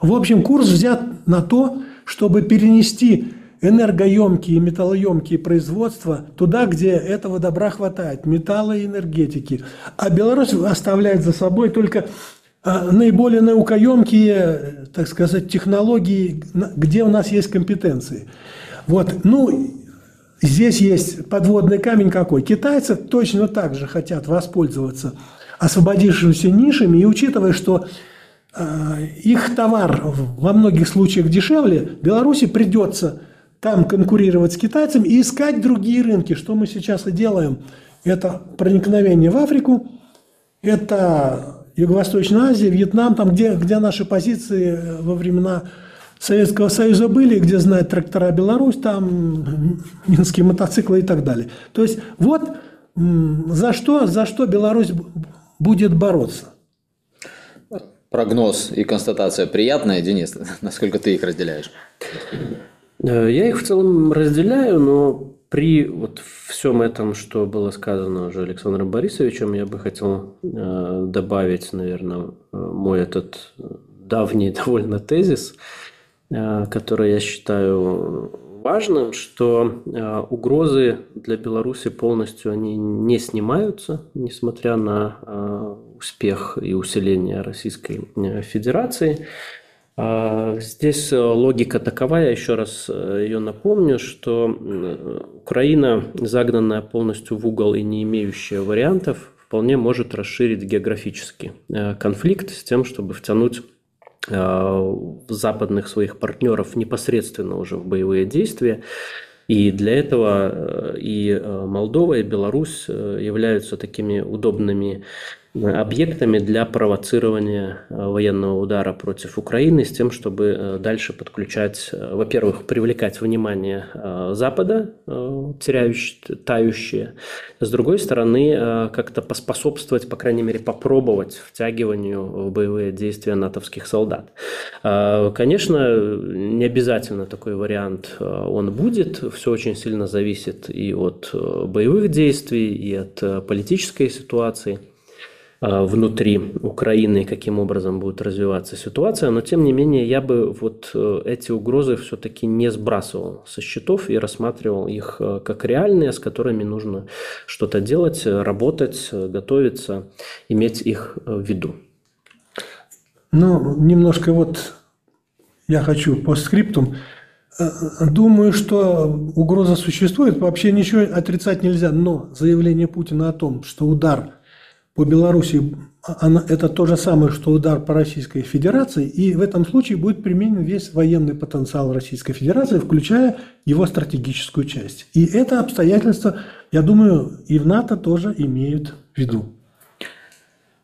[SPEAKER 2] В общем, курс взят на то, чтобы перенести энергоемкие и металлоемкие производства туда, где этого добра хватает, металла и энергетики. А Беларусь оставляет за собой только а, наиболее наукоемкие, так сказать, технологии, где у нас есть компетенции. Вот, ну, здесь есть подводный камень какой. Китайцы точно так же хотят воспользоваться освободившимися нишами, и учитывая, что э, их товар во многих случаях дешевле, Беларуси придется там конкурировать с китайцами и искать другие рынки, что мы сейчас и делаем. Это проникновение в Африку, это Юго-Восточная Азия, Вьетнам, там, где, где наши позиции во времена Советского Союза были, где знает трактора Беларусь, там минские мотоциклы и так далее. То есть вот за что, за что Беларусь будет бороться.
[SPEAKER 1] Прогноз и констатация приятная, Денис, <laughs> насколько ты их разделяешь?
[SPEAKER 3] Э, я их в целом разделяю, но при вот всем этом, что было сказано уже Александром Борисовичем, я бы хотел э, добавить, наверное, э, мой этот давний <laughs> довольно тезис, который я считаю важным, что угрозы для Беларуси полностью они не снимаются, несмотря на успех и усиление Российской Федерации. А, здесь э, логика такова, я еще раз э, ее напомню, что Украина, загнанная полностью в угол и не имеющая вариантов, вполне может расширить географический э, конфликт с тем, чтобы втянуть западных своих партнеров непосредственно уже в боевые действия. И для этого и Молдова, и Беларусь являются такими удобными объектами для провоцирования э, военного удара против Украины с тем, чтобы э, дальше подключать, э, во-первых, привлекать внимание Запада, теряющие, тающие, с другой стороны, как-то поспособствовать, по крайней мере, попробовать втягиванию в боевые действия натовских солдат. Конечно, не обязательно такой вариант он будет, все очень сильно зависит и от боевых действий, и от политической ситуации – внутри Украины, каким образом будет развиваться ситуация, но тем не менее я бы вот э, эти угрозы все-таки не сбрасывал со счетов и рассматривал их э, как реальные, с которыми нужно что-то делать, работать, готовиться, иметь их в виду.
[SPEAKER 2] Ну, немножко вот я хочу по скриптум. Думаю, что угроза существует, вообще ничего отрицать нельзя, но заявление Путина о том, что удар – по Беларуси она, это то же самое, что удар по Российской Федерации, и в этом случае будет применен весь военный потенциал Российской Федерации, включая его стратегическую часть. И это обстоятельство, я думаю, и в НАТО тоже имеют в виду.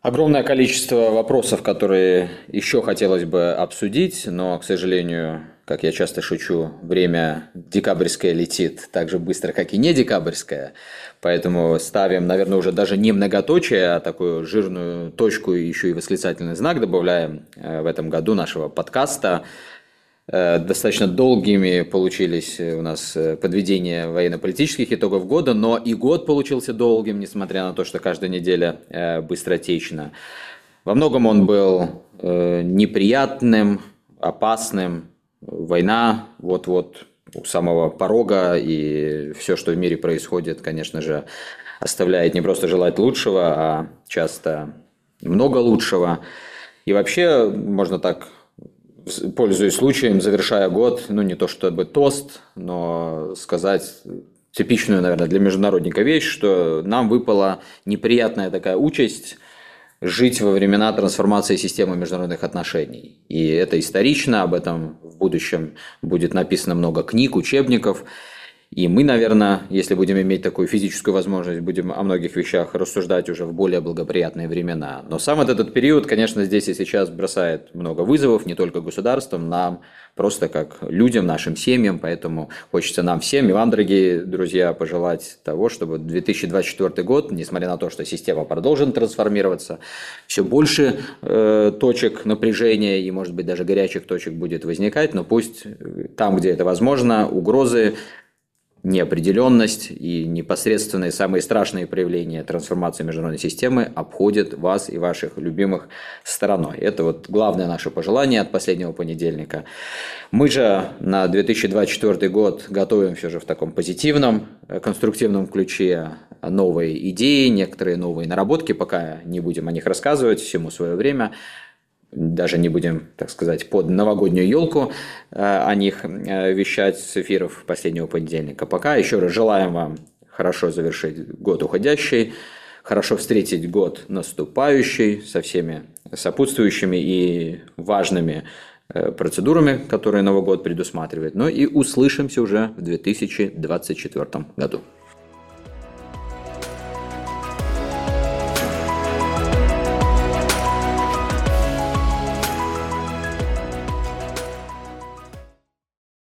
[SPEAKER 1] Огромное количество вопросов, которые еще хотелось бы обсудить, но, к сожалению, как я часто шучу, время декабрьское летит так же быстро, как и не декабрьское. Поэтому ставим, наверное, уже даже не многоточие, а такую жирную точку и еще и восклицательный знак добавляем э, в этом году нашего подкаста. Достаточно долгими получились у нас подведения военно-политических итогов года, но и год получился долгим, несмотря на то, что каждая неделя быстротечна. Во многом он был неприятным, опасным. Война вот-вот у самого порога, и все, что в мире происходит, конечно же, оставляет не просто желать лучшего, а часто много лучшего. И вообще, можно так, пользуясь случаем, завершая год, ну не то чтобы тост, но сказать типичную, наверное, для международника вещь, что нам выпала неприятная такая участь жить во времена трансформации системы международных отношений. И это исторично, об этом в будущем будет написано много книг, учебников. И мы, наверное, если будем иметь такую физическую возможность, будем о многих вещах рассуждать уже в более благоприятные времена. Но сам этот период, конечно, здесь и сейчас бросает много вызовов, не только государствам, нам, просто как людям, нашим семьям. Поэтому хочется нам всем и вам, дорогие друзья, пожелать того, чтобы 2024 год, несмотря на то, что система продолжит трансформироваться, все больше э, точек напряжения и, может быть, даже горячих точек будет возникать, но пусть там, где это возможно, угрозы неопределенность и непосредственные самые страшные проявления трансформации международной системы обходят вас и ваших любимых стороной. Это вот главное наше пожелание от последнего понедельника. Мы же на 2024 год готовим все же в таком позитивном, э, конструктивном ключе новые идеи, некоторые новые наработки, пока не будем о них рассказывать, всему свое время даже не будем, так сказать, под новогоднюю елку э, о них э, вещать с эфиров последнего понедельника. Пока еще раз желаем вам хорошо завершить год уходящий, хорошо встретить год наступающий со всеми сопутствующими и важными э, процедурами, которые Новый год предусматривает. Ну и услышимся уже в 2024 году.